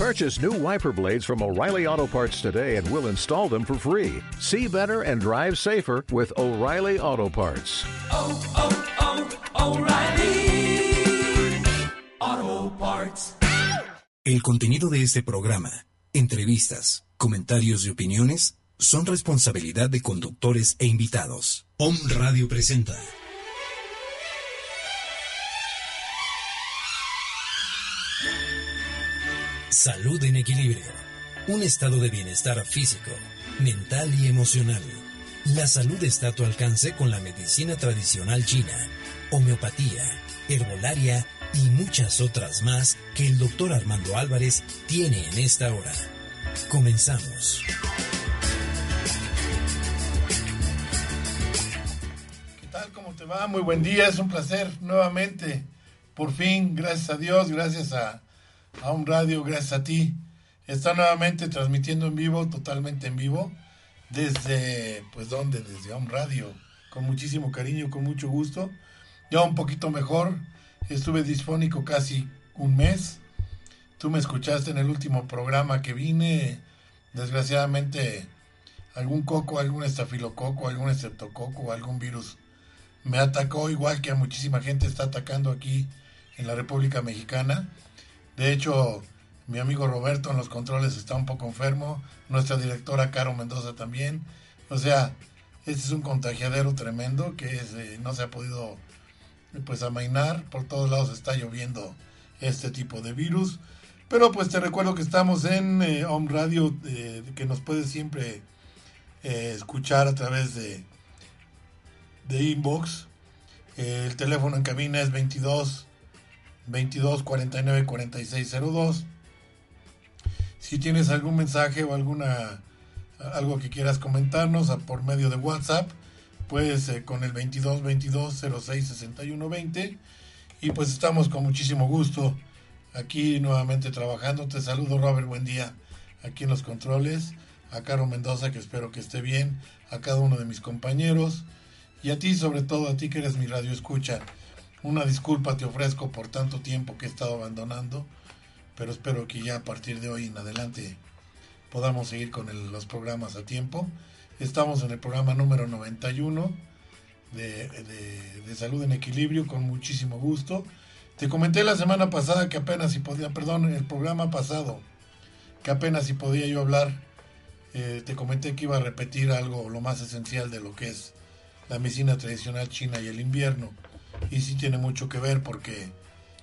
Purchase new wiper blades from O'Reilly Auto Parts today and we'll install them for free. See better and drive safer with O'Reilly Auto Parts. Oh, oh, oh, O'Reilly Auto Parts. El contenido de este programa, entrevistas, comentarios y opiniones son responsabilidad de conductores e invitados. Om Radio presenta. Salud en equilibrio. Un estado de bienestar físico, mental y emocional. La salud está a tu alcance con la medicina tradicional china, homeopatía, herbolaria y muchas otras más que el doctor Armando Álvarez tiene en esta hora. Comenzamos. ¿Qué tal? ¿Cómo te va? Muy buen día, es un placer nuevamente. Por fin, gracias a Dios, gracias a, a un radio, gracias a ti. Está nuevamente transmitiendo en vivo, totalmente en vivo, desde, pues, ¿dónde? Desde un radio, con muchísimo cariño, con mucho gusto. Ya un poquito mejor, estuve disfónico casi un mes. Tú me escuchaste en el último programa que vine. Desgraciadamente, algún coco, algún estafilococo, algún estreptococo, algún virus me atacó, igual que a muchísima gente está atacando aquí en la República Mexicana. De hecho, mi amigo Roberto en los controles está un poco enfermo, nuestra directora Caro Mendoza también. O sea, este es un contagiadero tremendo que eh, no se ha podido pues amainar, por todos lados está lloviendo este tipo de virus. Pero pues te recuerdo que estamos en eh, Home Radio, eh, que nos puedes siempre escuchar a través de, de inbox. El teléfono en cabina es 22 22 49 46 02. Si tienes algún mensaje o alguna algo que quieras comentarnos por medio de WhatsApp, pues eh, con el 22 22 06 61 20 y pues estamos con muchísimo gusto aquí nuevamente trabajando. Te saludo Robert, buen día aquí en los controles, a Caro Mendoza que espero que esté bien, a cada uno de mis compañeros y a ti sobre todo, a ti que eres mi radio escucha. Una disculpa te ofrezco por tanto tiempo que he estado abandonando, pero espero que ya a partir de hoy en adelante podamos seguir con los programas a tiempo. Estamos en el programa número 91 de, de- de Salud en Equilibrio con muchísimo gusto. Te comenté la semana pasada que apenas si podía, perdón, el programa pasado, que apenas si podía yo hablar, eh, te comenté que iba a repetir algo, lo más esencial de lo que es la medicina tradicional china y el invierno. Y sí tiene mucho que ver porque,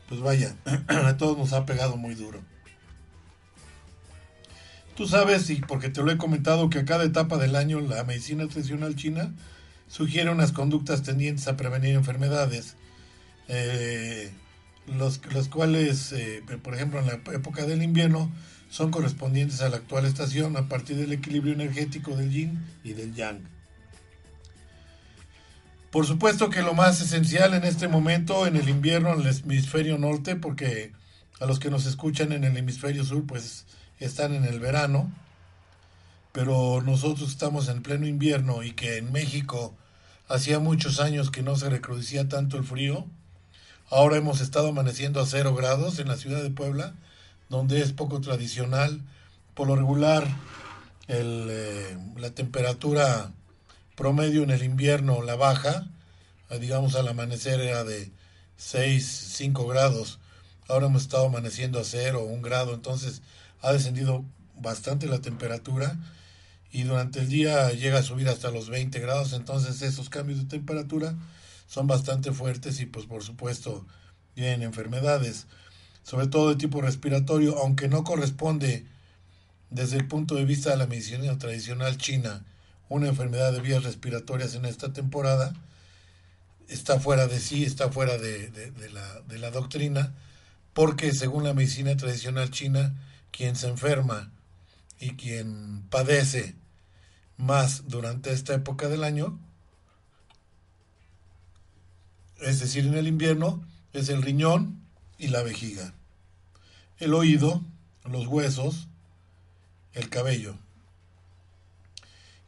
pues vaya, a todos nos ha pegado muy duro. Tú sabes, y porque te lo he comentado, que a cada etapa del año la medicina tradicional china sugiere unas conductas tendientes a prevenir enfermedades, eh, los, cuales, eh, por ejemplo, en la época del invierno, son correspondientes a la actual estación a partir del equilibrio energético del yin y del yang. Por supuesto que lo más esencial en este momento, en el invierno, en el hemisferio norte, porque a los que nos escuchan en el hemisferio sur, pues están en el verano, pero nosotros estamos en pleno invierno y que en México hacía muchos años que no se recrudecía tanto el frío. Ahora hemos estado amaneciendo a cero grados en la ciudad de Puebla, donde es poco tradicional. Por lo regular, eh, la temperatura promedio en el invierno, la baja, digamos al amanecer era de 6, 5 grados. Ahora hemos estado amaneciendo a 0 o 1 grado, entonces ha descendido bastante la temperatura y durante el día llega a subir hasta los 20 grados, entonces esos cambios de temperatura son bastante fuertes y pues por supuesto vienen enfermedades, sobre todo de tipo respiratorio, aunque no corresponde desde el punto de vista de la medicina tradicional china una enfermedad de vías respiratorias en esta temporada, está fuera de sí, está fuera de, la doctrina, porque según la medicina tradicional china, quien se enferma y quien padece más durante esta época del año, es decir, en el invierno, es el riñón y la vejiga, el oído, los huesos, el cabello.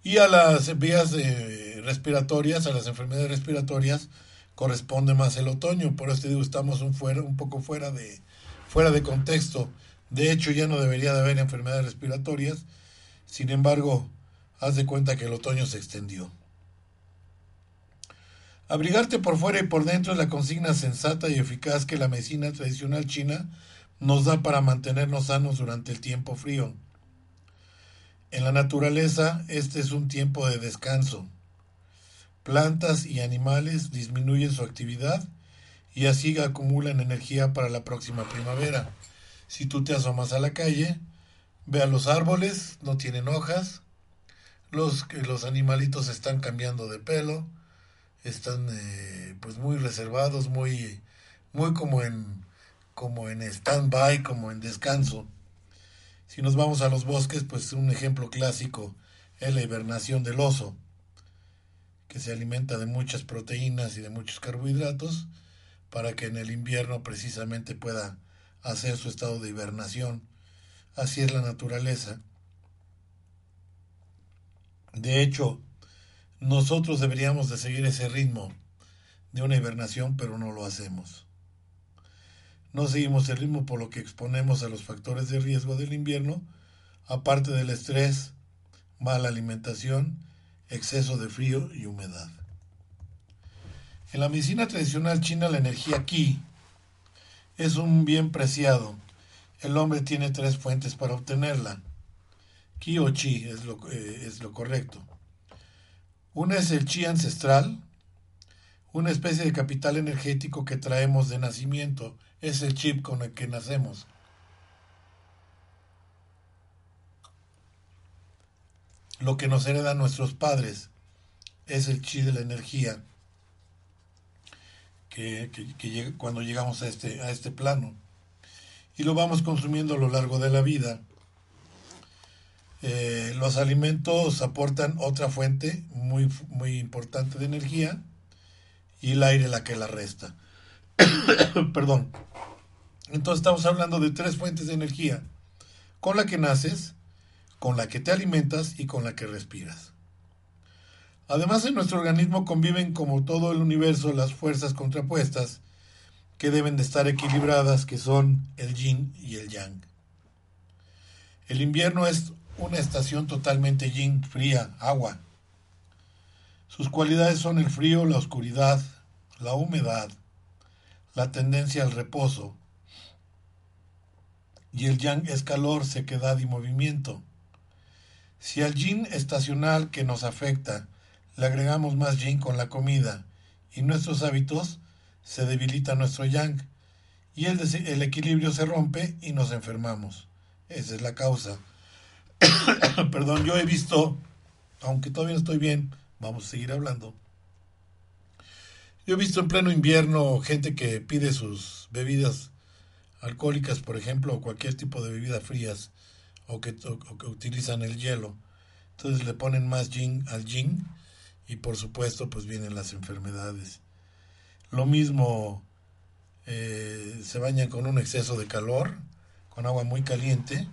Y a las vías eh, respiratorias, a las enfermedades respiratorias, corresponde más el otoño. Por eso te digo, estamos un, fuera, un poco fuera de, fuera de contexto. De hecho, ya no debería de haber enfermedades respiratorias. Sin embargo, haz de cuenta que el otoño se extendió. Abrigarte por fuera y por dentro es la consigna sensata y eficaz que la medicina tradicional china nos da para mantenernos sanos durante el tiempo frío. En la naturaleza, este es un tiempo de descanso. Plantas y animales disminuyen su actividad y así acumulan energía para la próxima primavera. Si tú te asomas a la calle, ve a los árboles, no tienen hojas, los, los animalitos están cambiando de pelo, están eh, pues muy reservados, muy, muy como en, como en stand-by, como en descanso. Si nos vamos a los bosques, pues un ejemplo clásico es la hibernación del oso, que se alimenta de muchas proteínas y de muchos carbohidratos para que en el invierno precisamente pueda hacer su estado de hibernación. Así es la naturaleza. De hecho, nosotros deberíamos de seguir ese ritmo de una hibernación, pero no lo hacemos. No seguimos el ritmo por lo que exponemos a los factores de riesgo del invierno, aparte del estrés, mala alimentación, exceso de frío y humedad. En la medicina tradicional china la energía qi es un bien preciado. El hombre tiene tres fuentes para obtenerla. Qi o chi es lo, eh, es lo correcto. Una es el chi ancestral, una especie de capital energético que traemos de nacimiento es el chip con el que nacemos. Lo que nos heredan nuestros padres es el chi de la energía que, cuando llegamos a este, a este plano. Y lo vamos consumiendo a lo largo de la vida. Eh, los alimentos aportan otra fuente muy, muy importante de energía y el aire la que la resta. Perdón. Entonces estamos hablando de tres fuentes de energía, con la que naces, con la que te alimentas y con la que respiras. Además en nuestro organismo conviven como todo el universo las fuerzas contrapuestas que deben de estar equilibradas, que son el yin y el yang. El invierno es una estación totalmente yin, fría, agua. Sus cualidades son el frío, la oscuridad, la humedad, la tendencia al reposo, y el yang es calor, sequedad y movimiento. Si al yin estacional que nos afecta le agregamos más yin con la comida y nuestros hábitos, se debilita nuestro yang y el, equilibrio se rompe y nos enfermamos. Esa es la causa. Perdón, yo he visto, aunque todavía no estoy bien, vamos a seguir hablando. Yo he visto en pleno invierno gente que pide sus bebidas alcohólicas, por ejemplo, o cualquier tipo de bebidas frías o que, utilizan el hielo. Entonces le ponen más gin al gin y por supuesto pues vienen las enfermedades. Lo mismo eh, se bañan con un exceso de calor, con agua muy caliente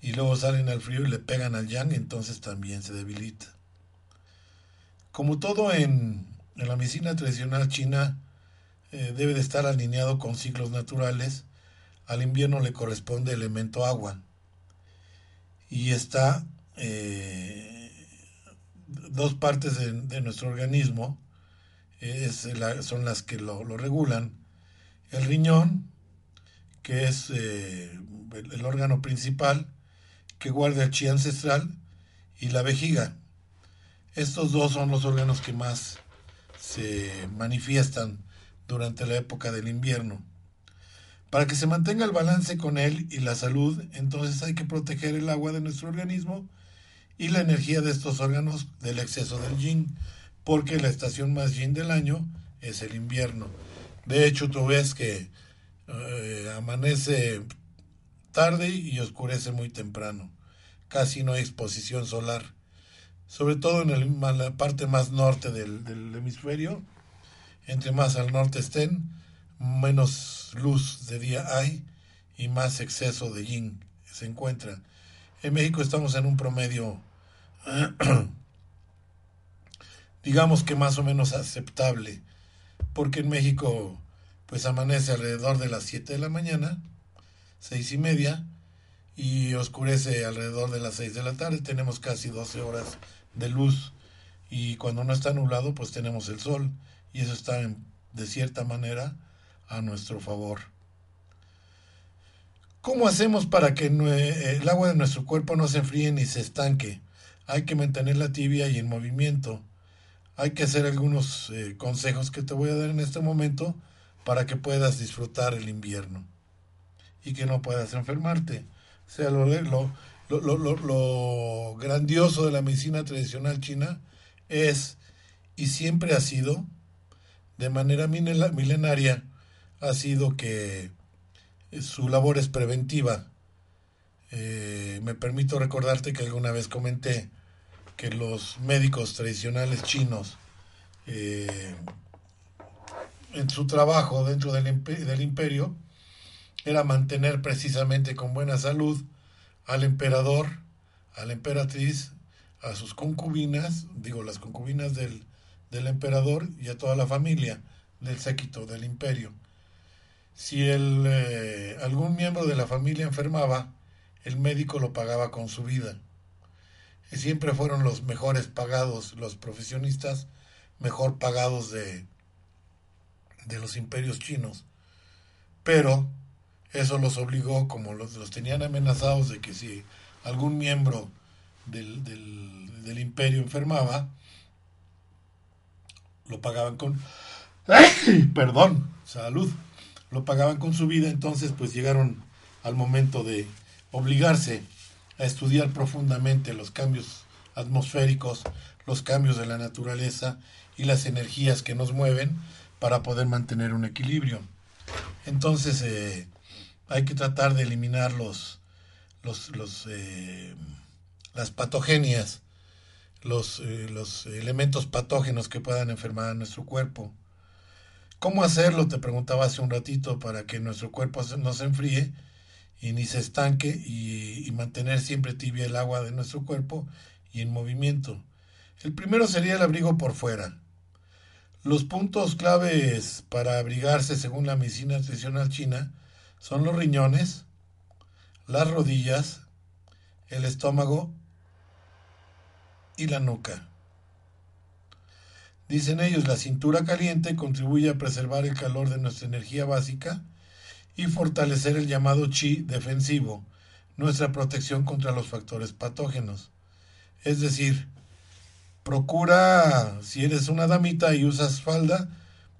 y luego salen al frío y le pegan al yang, entonces también se debilita. Como todo en, en la medicina tradicional china, eh, debe de estar alineado con ciclos naturales. Al invierno le corresponde el elemento agua. Y está eh, dos partes de, nuestro organismo son las que lo, regulan. El riñón, que es eh, el, órgano principal que guarda el chi ancestral, y la vejiga. Estos dos son los órganos que más se manifiestan durante la época del invierno. Para que se mantenga el balance con él y la salud, entonces hay que proteger el agua de nuestro organismo y la energía de estos órganos del exceso del yin, porque la estación más yin del año es el invierno. De hecho, tú ves que eh, amanece tarde y oscurece muy temprano. Casi no hay exposición solar. Sobre todo en, la parte más norte del hemisferio, entre más al norte estén, menos luz de día hay y más exceso de yin se encuentra. En México estamos en un promedio, digamos que más o menos aceptable, porque en México pues amanece alrededor de las 7 de la mañana, seis y media y oscurece alrededor de las 6 de la tarde. Tenemos casi 12 horas de luz y cuando no está nublado pues tenemos el sol y eso está de cierta manera a nuestro favor. ¿Cómo hacemos para que el agua de nuestro cuerpo no se enfríe ni se estanque? Hay que mantenerla tibia y en movimiento. Hay que hacer algunos eh, consejos que te voy a dar en este momento para que puedas disfrutar el invierno y que no puedas enfermarte. O sea, lo, lo, grandioso de la medicina tradicional china es y siempre ha sido, de manera milenaria, ha sido que su labor es preventiva. Eh, me permito recordarte que alguna vez comenté que los médicos tradicionales chinos, eh, en su trabajo dentro del, del imperio, era mantener precisamente con buena salud al emperador, a la emperatriz, a sus concubinas, digo las concubinas del, del emperador y a toda la familia del séquito del imperio. Si el, eh, algún miembro de la familia enfermaba, el médico lo pagaba con su vida. Y siempre fueron los mejores pagados, los profesionistas mejor pagados de, de los imperios chinos. Pero eso los obligó, como los, los tenían amenazados de que si algún miembro del, del, imperio enfermaba, lo pagaban con... Perdón, salud. Lo pagaban con su vida, entonces pues llegaron al momento de obligarse a estudiar profundamente los cambios atmosféricos, los cambios de la naturaleza y las energías que nos mueven para poder mantener un equilibrio. Entonces, eh, hay que tratar de eliminar los, los, los eh, las patogenias, los, eh, los elementos patógenos que puedan enfermar a nuestro cuerpo. ¿Cómo hacerlo? Te preguntaba hace un ratito para que nuestro cuerpo no se enfríe y ni se estanque y, mantener siempre tibia el agua de nuestro cuerpo y en movimiento. El primero sería el abrigo por fuera. Los puntos claves para abrigarse según la medicina tradicional china son los riñones, las rodillas, el estómago y la nuca. Dicen ellos, la cintura caliente contribuye a preservar el calor de nuestra energía básica y fortalecer el llamado chi defensivo, nuestra protección contra los factores patógenos. Es decir, procura, si eres una damita y usas falda,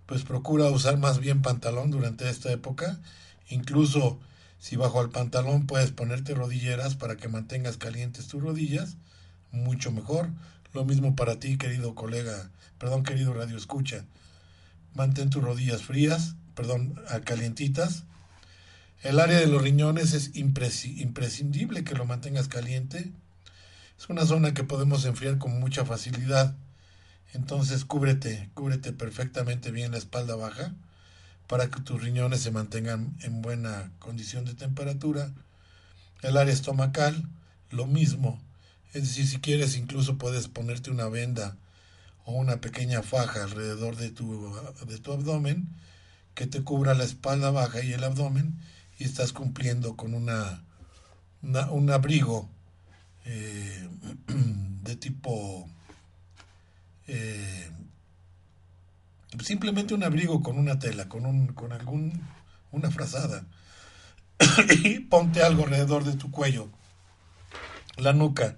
pues procura usar más bien pantalón durante esta época Incluso si bajo el pantalón puedes ponerte rodilleras para que mantengas calientes tus rodillas, mucho mejor. Lo mismo para ti, querido colega, perdón, querido radio escucha. Mantén tus rodillas frías, perdón, calientitas. El área de los riñones es imprescindible que lo mantengas caliente. Es una zona que podemos enfriar con mucha facilidad. Entonces cúbrete, cúbrete perfectamente bien la espalda baja para que tus riñones se mantengan en buena condición de temperatura. El área estomacal, lo mismo. Es decir, si quieres incluso puedes ponerte una venda o una pequeña faja alrededor de tu, de tu abdomen que te cubra la espalda baja y el abdomen y estás cumpliendo con una, un abrigo eh, de tipo eh, simplemente un abrigo con una tela, con, un, con algún, una frazada. y ponte algo alrededor de tu cuello. La nuca.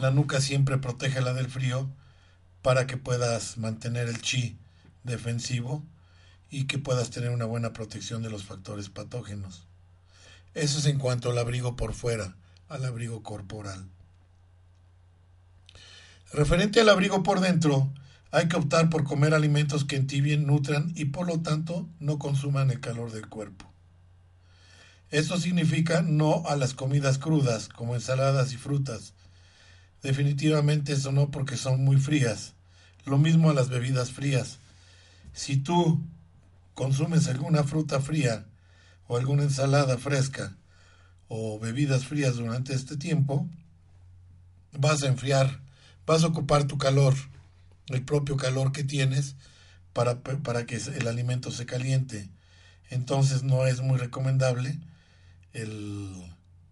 La nuca siempre protege la del frío para que puedas mantener el chi defensivo y que puedas tener una buena protección de los factores patógenos. Eso es en cuanto al abrigo por fuera, al abrigo corporal. Referente al abrigo por dentro, hay que optar por comer alimentos que entibien, nutran y por lo tanto no consuman el calor del cuerpo. Esto significa no a las comidas crudas como ensaladas y frutas. Definitivamente eso no porque son muy frías. Lo mismo a las bebidas frías. Si tú consumes alguna fruta fría o alguna ensalada fresca o bebidas frías durante este tiempo, vas a enfriar, vas a ocupar tu calor el propio calor que tienes para, para que el alimento se caliente. Entonces no es muy recomendable el,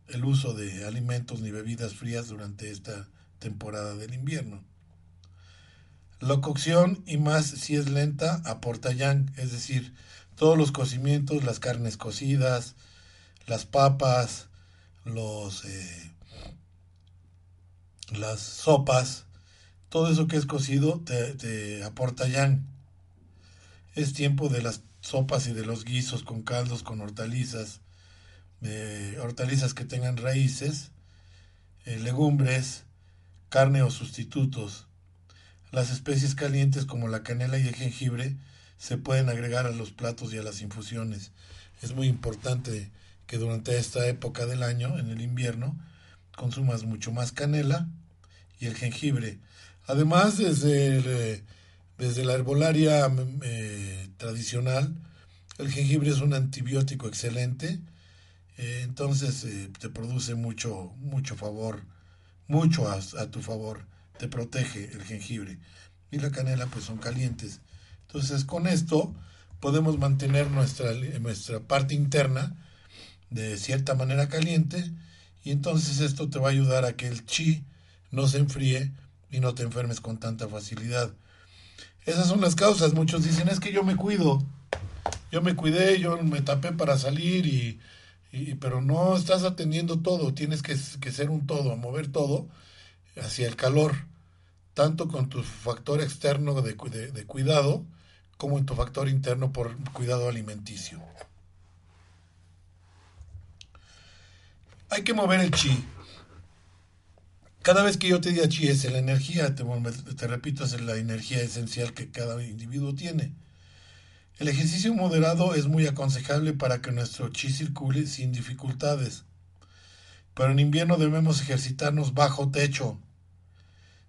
el uso de alimentos ni bebidas frías durante esta temporada del invierno. La cocción, y más si es lenta, aporta yang, es decir, todos los cocimientos, las carnes cocidas, las papas, los, eh, las sopas, todo eso que es cocido te, te aporta yang. Es tiempo de las sopas y de los guisos con caldos, con hortalizas, eh, hortalizas que tengan raíces, eh, legumbres, carne o sustitutos. Las especies calientes como la canela y el jengibre se pueden agregar a los platos y a las infusiones. Es muy importante que durante esta época del año, en el invierno, consumas mucho más canela y el jengibre. Además, desde, eh, desde la herbolaria eh, tradicional, el jengibre es un antibiótico excelente, eh, entonces te produce mucho, mucho favor, mucho a, a tu favor te protege el jengibre. Y la canela pues son calientes. Entonces con esto podemos mantener nuestra, nuestra parte interna de cierta manera caliente y entonces esto te va a ayudar a que el chi no se enfríe y no te enfermes con tanta facilidad. Esas son las causas. Muchos dicen es que yo me cuido. Yo me cuidé, yo me tapé para salir y, y pero no estás atendiendo todo. Tienes que, ser un todo, mover todo hacia el calor, tanto con tu factor externo de, de, cuidado como en tu factor interno por cuidado alimenticio. Hay que mover el chi. Cada vez que yo te diga chi es la energía, te, te repito, es la energía esencial que cada individuo tiene. El ejercicio moderado es muy aconsejable para que nuestro chi circule sin dificultades. Pero en invierno debemos ejercitarnos bajo techo,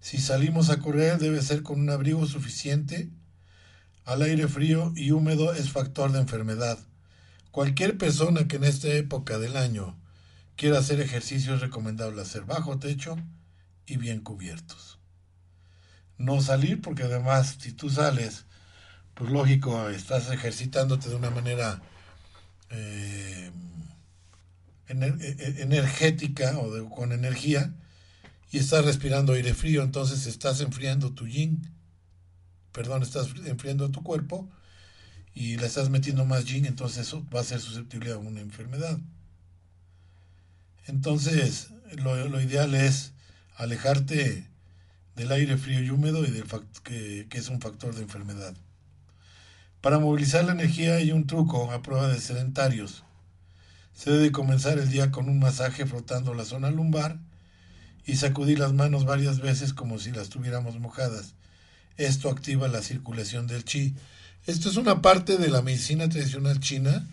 si salimos a correr debe ser con un abrigo suficiente. Al aire frío y húmedo es factor de enfermedad. Cualquier persona que en esta época del año quiera hacer ejercicio es recomendable hacer bajo techo y bien cubiertos. No salir porque además si tú sales, pues lógico, estás ejercitándote de una manera eh, e-, e-, energética o con energía y estás respirando aire frío, entonces estás enfriando tu yin, perdón, estás enfriando tu cuerpo y le estás metiendo más yin, entonces eso va a ser susceptible a una enfermedad. Entonces, lo, ideal es alejarte del aire frío y húmedo y del que, que es un factor de enfermedad. Para movilizar la energía hay un truco a prueba de sedentarios. Se debe comenzar el día con un masaje frotando la zona lumbar y sacudir las manos varias veces como si las tuviéramos mojadas. Esto activa la circulación del chi. Esto es una parte de la medicina tradicional china,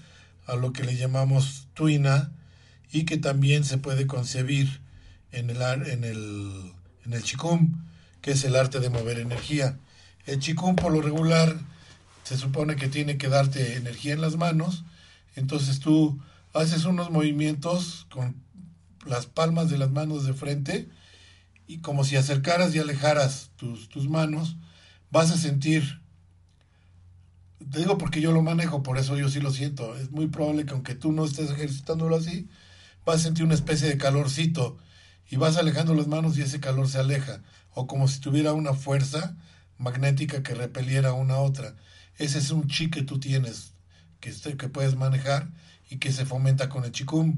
a lo que le llamamos tuina, y que también se puede concebir en el, en el, en el chikung, que es el arte de mover energía. El chikung por lo regular se supone que tiene que darte energía en las manos, entonces tú haces unos movimientos con las palmas de las manos de frente y como si acercaras y alejaras tus, tus manos, vas a sentir, te digo porque yo lo manejo, por eso yo sí lo siento, es muy probable que aunque tú no estés ejercitándolo así, vas a sentir una especie de calorcito y vas alejando las manos y ese calor se aleja, o como si tuviera una fuerza magnética que repeliera una a otra. Ese es un chi que tú tienes, que, que puedes manejar y que se fomenta con el chikung.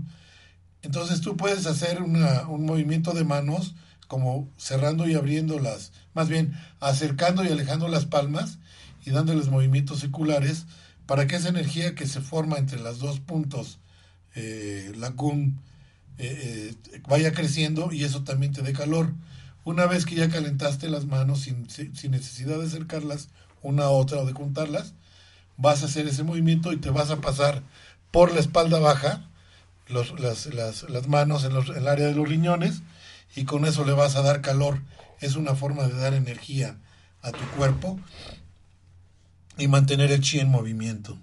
Entonces tú puedes hacer un movimiento de manos como cerrando y abriendo las, más bien acercando y alejando las palmas y dándoles movimientos circulares para que esa energía que se forma entre los dos puntos, eh, la cum, eh, eh, vaya creciendo y eso también te dé calor. Una vez que ya calentaste las manos sin, sin necesidad de acercarlas una a otra o de juntarlas, vas a hacer ese movimiento y te vas a pasar por la espalda baja las, las, las, manos en, los, en el área de los riñones y con eso le vas a dar calor. Es una forma de dar energía a tu cuerpo y mantener el chi en movimiento.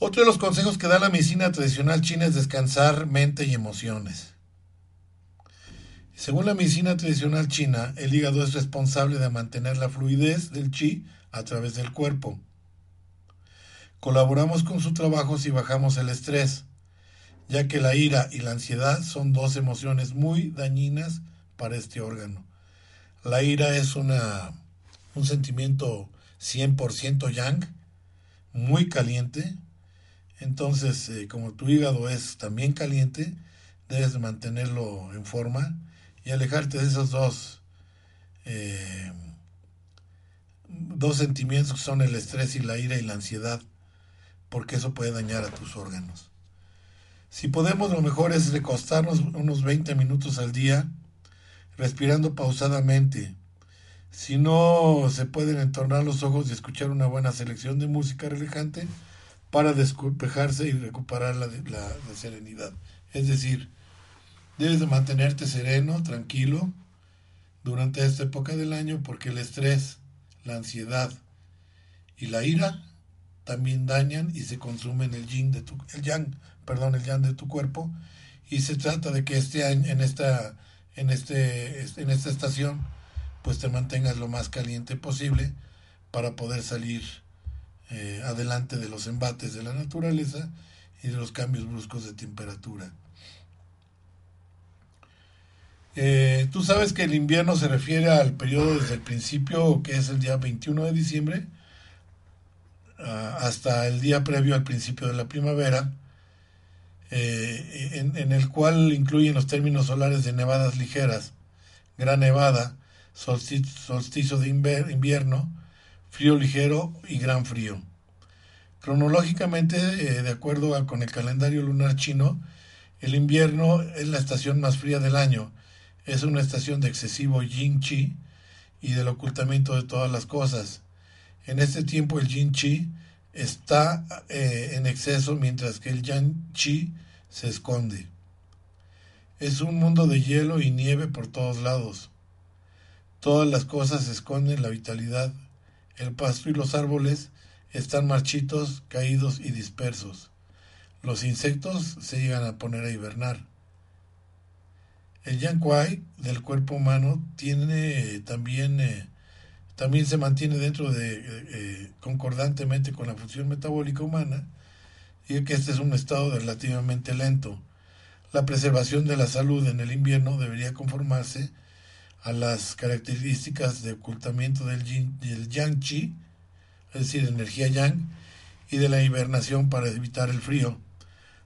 Otro de los consejos que da la medicina tradicional china es descansar mente y emociones. Según la medicina tradicional china, el hígado es responsable de mantener la fluidez del chi a través del cuerpo. Colaboramos con su trabajo si bajamos el estrés, ya que la ira y la ansiedad son dos emociones muy dañinas para este órgano. La ira es una, un sentimiento 100% yang, muy caliente, entonces eh, como tu hígado es también caliente, debes mantenerlo en forma y alejarte de esos dos, eh, dos sentimientos que son el estrés y la ira y la ansiedad, porque eso puede dañar a tus órganos. Si podemos, lo mejor es recostarnos unos 20 minutos al día, respirando pausadamente. Si no, se pueden entornar los ojos y escuchar una buena selección de música relajante para despejarse y recuperar la, la serenidad. Es decir, debes de mantenerte sereno, tranquilo, durante esta época del año, porque el estrés, la ansiedad y la ira también dañan y se consumen el yin de tu, el yang perdón, el yang de tu cuerpo y se trata de que este año, en esta, en este, en esta estación, pues te mantengas lo más caliente posible para poder salir eh, adelante de los embates de la naturaleza y de los cambios bruscos de temperatura. Eh, Tú sabes que el invierno se refiere al periodo desde el principio, que es el día 21 de diciembre, hasta el día previo al principio de la primavera, eh, en, el cual incluyen los términos solares de nevadas ligeras, gran nevada, solsticio, de invierno, frío ligero y gran frío. Cronológicamente, eh, de acuerdo con el calendario lunar chino, el invierno es la estación más fría del año. Es una estación de excesivo yin chi y del ocultamiento de todas las cosas. En este tiempo el yin chi está eh, en exceso mientras que el yang chi se esconde. Es un mundo de hielo y nieve por todos lados. Todas las cosas esconden la vitalidad. El pasto y los árboles están marchitos, caídos y dispersos. Los insectos se llegan a poner a hibernar. El yang kuai del cuerpo humano tiene eh, también eh, también se mantiene dentro de, eh, concordantemente con la función metabólica humana, y que este es un estado relativamente lento. La preservación de la salud en el invierno debería conformarse a las características de ocultamiento del, del yang chi, es decir, energía yang, y de la hibernación para evitar el frío.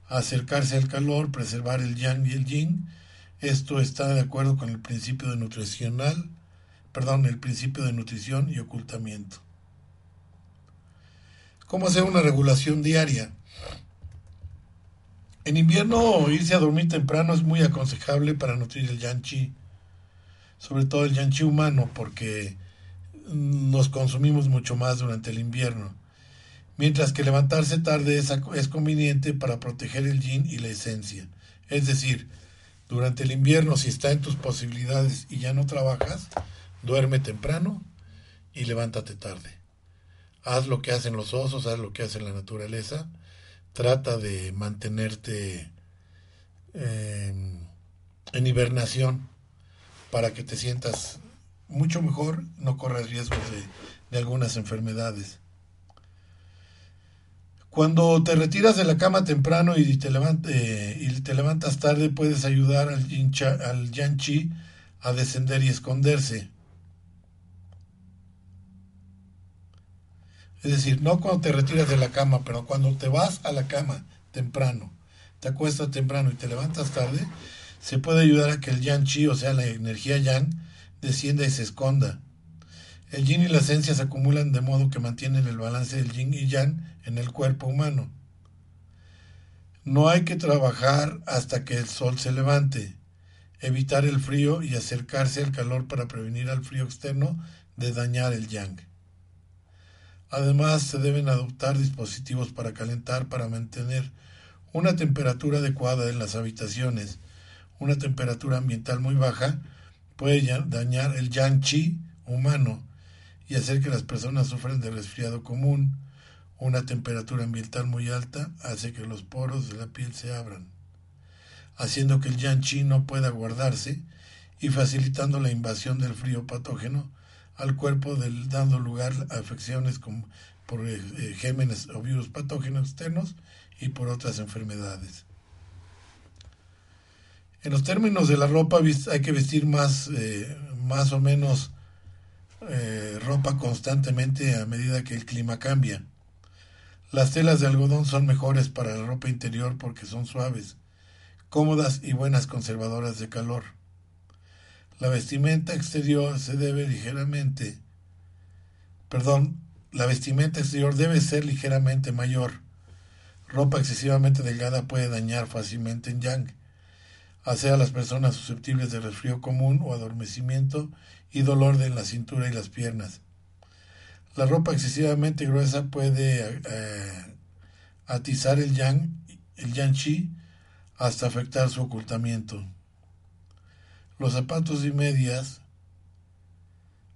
Acercarse al calor, preservar el yang y el yin, esto está de acuerdo con el principio de nutricional perdón, el principio de nutrición y ocultamiento. ¿Cómo hacer una regulación diaria? En invierno irse a dormir temprano es muy aconsejable para nutrir el yanchi, sobre todo el yanchi humano, porque nos consumimos mucho más durante el invierno, mientras que levantarse tarde es, es conveniente para proteger el yin y la esencia. Es decir, durante el invierno, si está en tus posibilidades y ya no trabajas, Duerme temprano y levántate tarde. Haz lo que hacen los osos, haz lo que hace la naturaleza. Trata de mantenerte em, en hibernación para que te sientas mucho mejor, no corras riesgos de, algunas enfermedades. Cuando te retiras de la cama temprano y te, eh, levantas tarde, puedes ayudar al, al yan chi a descender y esconderse. Es decir, no cuando te retiras de la cama, pero cuando te vas a la cama temprano, te acuestas temprano y te levantas tarde, se puede ayudar a que el yang chi, o sea, la energía yang, descienda y se esconda. El yin y la esencia se acumulan de modo que mantienen el balance del yin y yang en el cuerpo humano. No hay que trabajar hasta que el sol se levante, evitar el frío y acercarse al calor para prevenir al frío externo de dañar el yang. Además, se deben adoptar dispositivos para calentar para mantener una temperatura adecuada en las habitaciones. Una temperatura ambiental muy baja puede dañar el yang chi humano y hacer que las personas sufran de resfriado común. Una temperatura ambiental muy alta hace que los poros de la piel se abran, haciendo que el yang chi no pueda guardarse y facilitando la invasión del frío patógeno al cuerpo dando lugar a afecciones por eh, eh, gémenes o virus patógenos externos y por otras enfermedades. En los términos de la ropa hay que vestir más, eh, más o menos eh, ropa constantemente a medida que el clima cambia. Las telas de algodón son mejores para la ropa interior porque son suaves, cómodas y buenas conservadoras de calor. La vestimenta exterior se debe ligeramente, perdón, la vestimenta exterior debe ser ligeramente mayor. Ropa excesivamente delgada puede dañar fácilmente en yang, hacia las personas susceptibles de resfrío común o adormecimiento y dolor en la cintura y las piernas. La ropa excesivamente gruesa puede eh, atizar el yang, el yang chi, hasta afectar su ocultamiento. Los zapatos y medias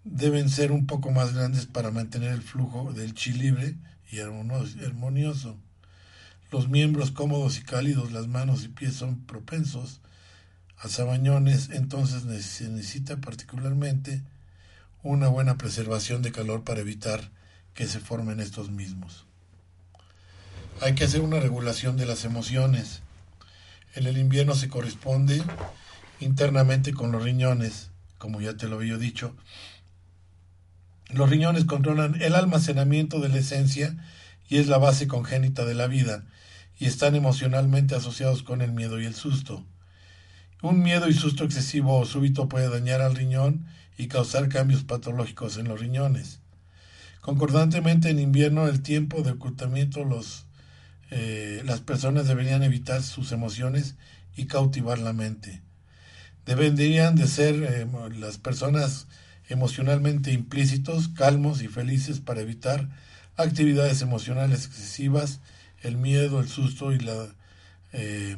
deben ser un poco más grandes para mantener el flujo del chi libre y armonioso. Los miembros cómodos y cálidos, las manos y pies son propensos a sabañones, entonces se necesita particularmente una buena preservación de calor para evitar que se formen estos mismos. Hay que hacer una regulación de las emociones. En el invierno se corresponde internamente con los riñones, como ya te lo había dicho. Los riñones controlan el almacenamiento de la esencia y es la base congénita de la vida, y están emocionalmente asociados con el miedo y el susto. Un miedo y susto excesivo o súbito puede dañar al riñón y causar cambios patológicos en los riñones. Concordantemente en invierno, el tiempo de ocultamiento, los, eh, las personas deberían evitar sus emociones y cautivar la mente. Deberían de ser eh, las personas emocionalmente implícitos, calmos y felices para evitar actividades emocionales excesivas, el miedo, el susto y la, eh,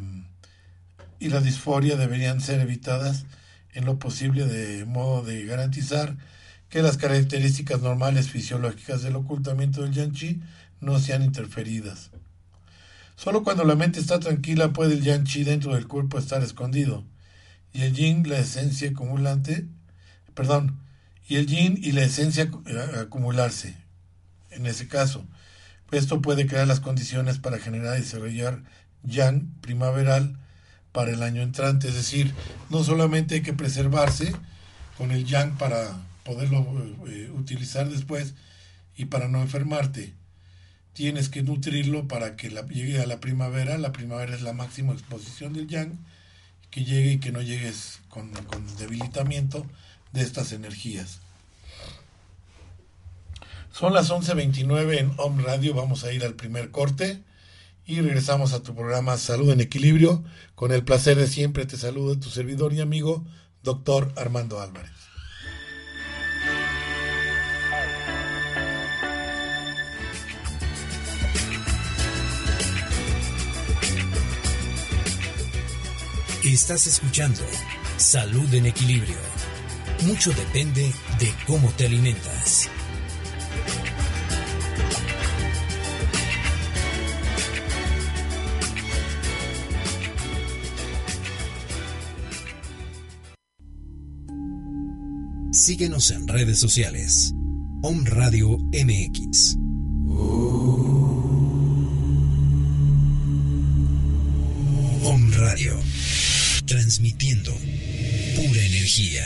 y la disforia deberían ser evitadas en lo posible de modo de garantizar que las características normales fisiológicas del ocultamiento del yanchi no sean interferidas. Solo cuando la mente está tranquila puede el yanchi dentro del cuerpo estar escondido, y el yin, la esencia acumulante, perdón, y el yin y la esencia acumularse. En ese caso, esto puede crear las condiciones para generar y desarrollar yang primaveral para el año entrante. Es decir, no solamente hay que preservarse con el yang para poderlo eh, utilizar después y para no enfermarte. Tienes que nutrirlo para que llegue a la primavera. La primavera es la máxima exposición del yang. Que llegue y que no llegues con, con debilitamiento de estas energías. Son las 11.29 en Home Radio. Vamos a ir al primer corte y regresamos a tu programa Salud en Equilibrio. Con el placer de siempre te saludo tu servidor y amigo, doctor Armando Álvarez. Estás escuchando Salud en Equilibrio. Mucho depende de cómo te alimentas. Síguenos en redes sociales. Om Radio MX. Om Radio. Transmitiendo pura energía.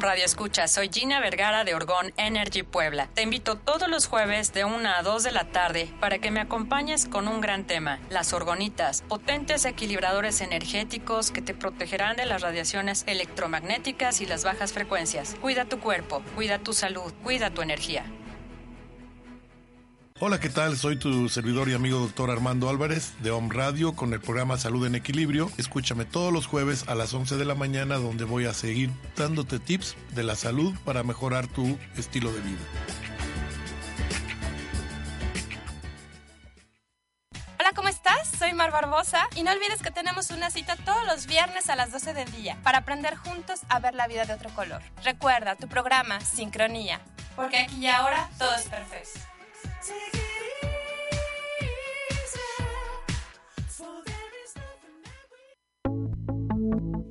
Radio Escucha, soy Gina Vergara de Orgón Energy Puebla. Te invito todos los jueves de 1 a 2 de la tarde para que me acompañes con un gran tema, las orgonitas, potentes equilibradores energéticos que te protegerán de las radiaciones electromagnéticas y las bajas frecuencias. Cuida tu cuerpo, cuida tu salud, cuida tu energía. Hola, ¿qué tal? Soy tu servidor y amigo doctor Armando Álvarez de Home Radio con el programa Salud en Equilibrio. Escúchame todos los jueves a las 11 de la mañana donde voy a seguir dándote tips de la salud para mejorar tu estilo de vida. Hola, ¿cómo estás? Soy Mar Barbosa y no olvides que tenemos una cita todos los viernes a las 12 del día para aprender juntos a ver la vida de otro color. Recuerda tu programa Sincronía porque aquí y ahora todo es perfecto. Take it.